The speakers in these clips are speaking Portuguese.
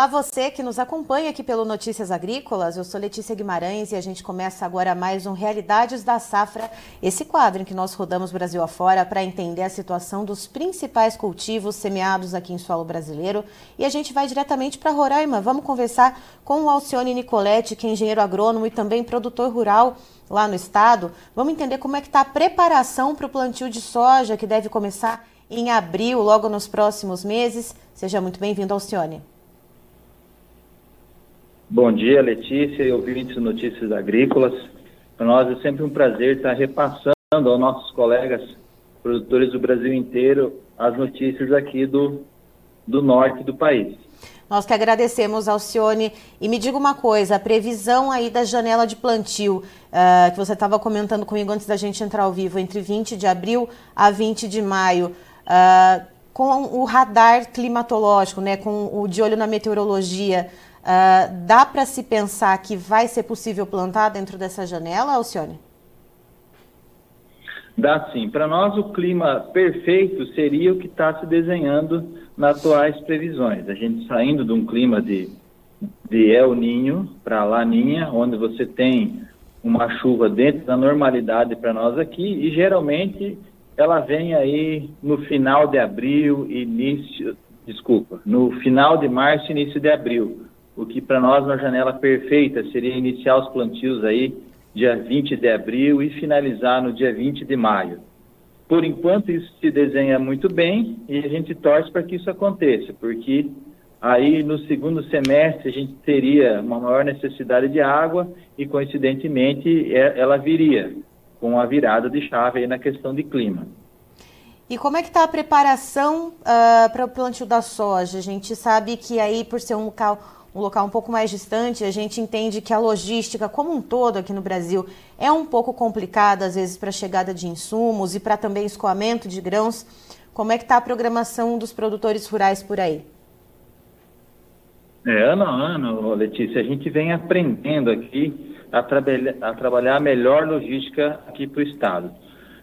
Olá, você que nos acompanha aqui pelo Notícias Agrícolas. Eu sou Letícia Guimarães e a gente começa agora mais um Realidades da Safra, esse quadro em que nós rodamos Brasil afora para entender a situação dos principais cultivos semeados aqui em solo brasileiro. E a gente vai diretamente para Roraima. Vamos conversar com o Alcione Nicoletti, que é engenheiro agrônomo e também produtor rural lá no estado. Vamos entender como é que está a preparação para o plantio de soja, que deve começar em abril, logo nos próximos meses. Seja muito bem-vindo, Alcione. Bom dia, Letícia e ouvintes de Notícias Agrícolas. Para nós é sempre um prazer estar repassando aos nossos colegas produtores do Brasil inteiro as notícias aqui do, do norte do país. Nós que agradecemos, Alcione. E me diga uma coisa, a previsão aí da janela de plantio, uh, que você estava comentando comigo antes da gente entrar ao vivo, entre 20 de abril a 20 de maio, uh, com o radar climatológico, né, com o de olho na meteorologia, Uh, dá para se pensar que vai ser possível plantar dentro dessa janela, Alcione? Dá sim. Para nós, o clima perfeito seria o que está se desenhando nas atuais previsões. A gente saindo de um clima de, de El Ninho para Laninha, onde você tem uma chuva dentro da normalidade para nós aqui, e geralmente ela vem aí no final de abril, início, desculpa, no final de março, início de abril o que para nós uma janela perfeita seria iniciar os plantios aí dia 20 de abril e finalizar no dia 20 de maio. Por enquanto isso se desenha muito bem e a gente torce para que isso aconteça, porque aí no segundo semestre a gente teria uma maior necessidade de água e coincidentemente é, ela viria com a virada de chave na questão de clima. E como é que está a preparação uh, para o plantio da soja? A gente sabe que aí, por ser um local um local um pouco mais distante, a gente entende que a logística como um todo aqui no Brasil é um pouco complicada, às vezes, para chegada de insumos e para também escoamento de grãos. Como é que está a programação dos produtores rurais por aí? É, ano a ano, Letícia, a gente vem aprendendo aqui a, trabalha, a trabalhar a melhor logística aqui para o Estado.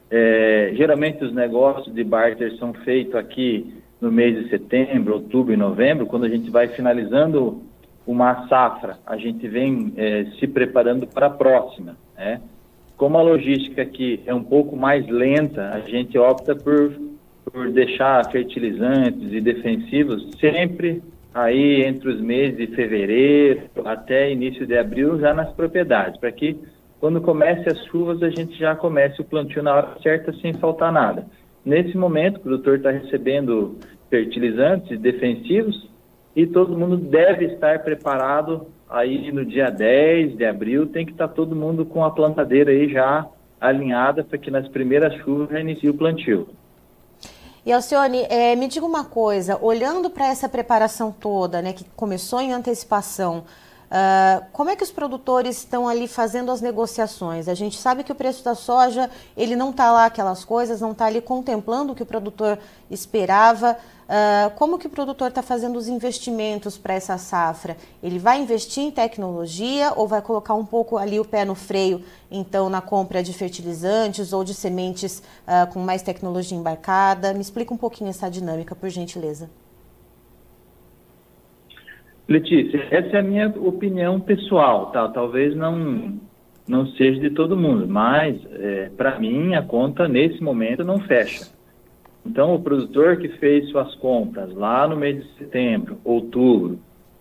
É, geralmente os negócios de barter são feitos aqui no mês de setembro, outubro e novembro, quando a gente vai finalizando uma safra, a gente vem é, se preparando para a próxima. Né? Como a logística aqui é um pouco mais lenta, a gente opta por, por deixar fertilizantes e defensivos sempre aí entre os meses de fevereiro até início de abril já nas propriedades, para que quando comece as chuvas a gente já comece o plantio na hora certa sem faltar nada. Nesse momento o produtor está recebendo fertilizantes e defensivos e todo mundo deve estar preparado aí no dia 10 de abril, tem que estar todo mundo com a plantadeira aí já alinhada para que nas primeiras chuvas já inicie o plantio. E Alcione, é, me diga uma coisa, olhando para essa preparação toda, né, que começou em antecipação, Uh, como é que os produtores estão ali fazendo as negociações? A gente sabe que o preço da soja ele não está lá aquelas coisas, não está ali contemplando o que o produtor esperava. Uh, como que o produtor está fazendo os investimentos para essa safra? Ele vai investir em tecnologia ou vai colocar um pouco ali o pé no freio, então, na compra de fertilizantes ou de sementes uh, com mais tecnologia embarcada? Me explica um pouquinho essa dinâmica, por gentileza. Letícia, essa é a minha opinião pessoal, tá? Talvez não não seja de todo mundo, mas é, para mim a conta nesse momento não fecha. Então o produtor que fez suas compras lá no mês de setembro, outubro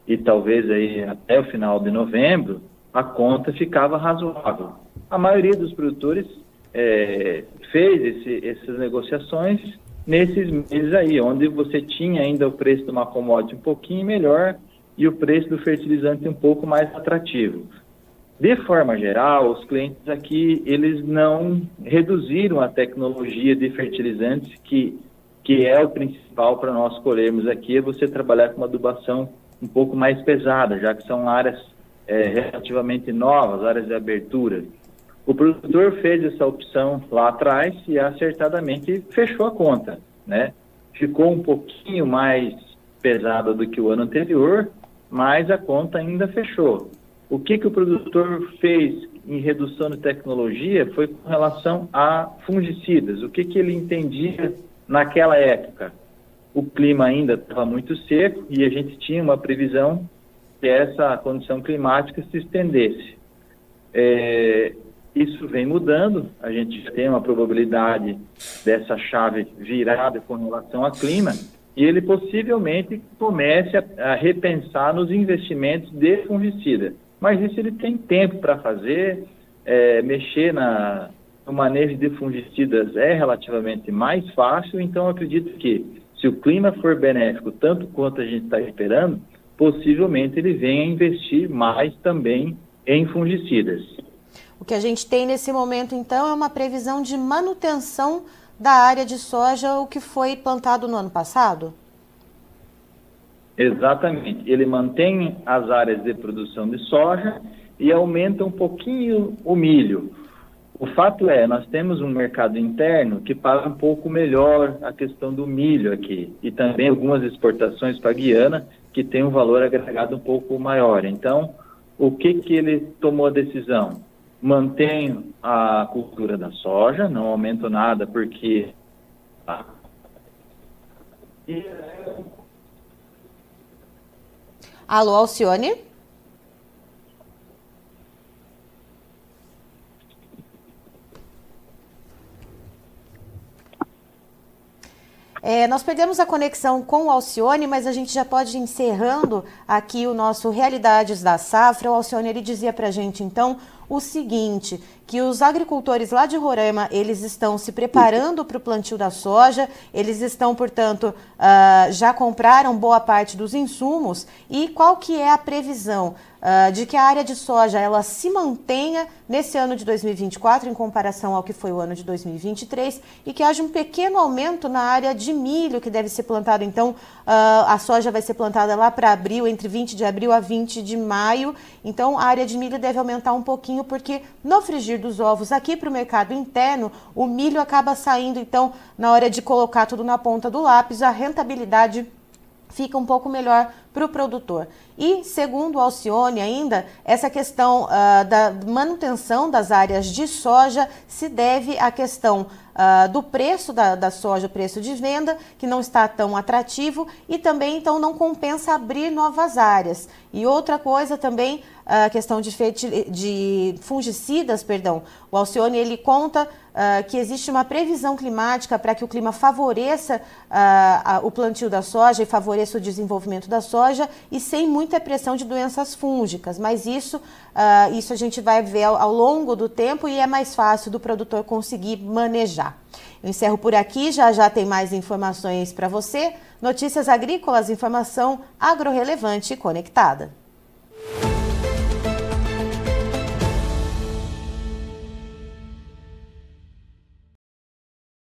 e talvez aí até o final de novembro, a conta ficava razoável. A maioria dos produtores é, fez esse, essas negociações nesses meses aí, onde você tinha ainda o preço de uma commodity um pouquinho melhor e o preço do fertilizante um pouco mais atrativo. De forma geral, os clientes aqui, eles não reduziram a tecnologia de fertilizantes, que, que é o principal para nós colhermos aqui, é você trabalhar com uma adubação um pouco mais pesada, já que são áreas é, relativamente novas, áreas de abertura. O produtor fez essa opção lá atrás e acertadamente fechou a conta, né? Ficou um pouquinho mais pesada do que o ano anterior, mas a conta ainda fechou. O que, que o produtor fez em redução de tecnologia foi com relação a fungicidas. O que, que ele entendia naquela época? o clima ainda estava muito seco e a gente tinha uma previsão que essa condição climática se estendesse. É, isso vem mudando, a gente tem uma probabilidade dessa chave virada com relação ao clima, e ele possivelmente comece a, a repensar nos investimentos de fungicida. Mas isso ele tem tempo para fazer, é, mexer na, no manejo de fungicidas é relativamente mais fácil, então acredito que se o clima for benéfico tanto quanto a gente está esperando, possivelmente ele venha investir mais também em fungicidas. O que a gente tem nesse momento, então, é uma previsão de manutenção da área de soja, o que foi plantado no ano passado? Exatamente. Ele mantém as áreas de produção de soja e aumenta um pouquinho o milho. O fato é, nós temos um mercado interno que paga um pouco melhor a questão do milho aqui e também algumas exportações para a Guiana que tem um valor agregado um pouco maior. Então, o que que ele tomou a decisão? Mantenho a cultura da soja, não aumento nada porque Alô, Alcione? É, nós perdemos a conexão com o Alcione, mas a gente já pode ir encerrando aqui o nosso Realidades da Safra. O Alcione ele dizia para a gente, então, o seguinte, que os agricultores lá de Roraima, eles estão se preparando para o plantio da soja, eles estão, portanto, uh, já compraram boa parte dos insumos e qual que é a previsão uh, de que a área de soja ela se mantenha nesse ano de 2024 em comparação ao que foi o ano de 2023 e que haja um pequeno aumento na área de milho que deve ser plantado, então, uh, a soja vai ser plantada lá para abril, entre 20 de abril a 20 de maio, então a área de milho deve aumentar um pouquinho porque no frigir dos ovos aqui para o mercado interno, o milho acaba saindo, então, na hora de colocar tudo na ponta do lápis, a rentabilidade fica um pouco melhor para o produtor. E, segundo Alcione ainda, essa questão uh, da manutenção das áreas de soja se deve à questão uh, do preço da, da soja, o preço de venda, que não está tão atrativo e também, então, não compensa abrir novas áreas. E outra coisa também, a questão de, de fungicidas, perdão. O Alcione, ele conta uh, que existe uma previsão climática para que o clima favoreça uh, o plantio da soja e favoreça o desenvolvimento da soja e sem muita pressão de doenças fúngicas. Mas isso, uh, isso a gente vai ver ao, ao longo do tempo e é mais fácil do produtor conseguir manejar. Eu encerro por aqui, já já tem mais informações para você. Notícias agrícolas, informação agro-relevante e conectada.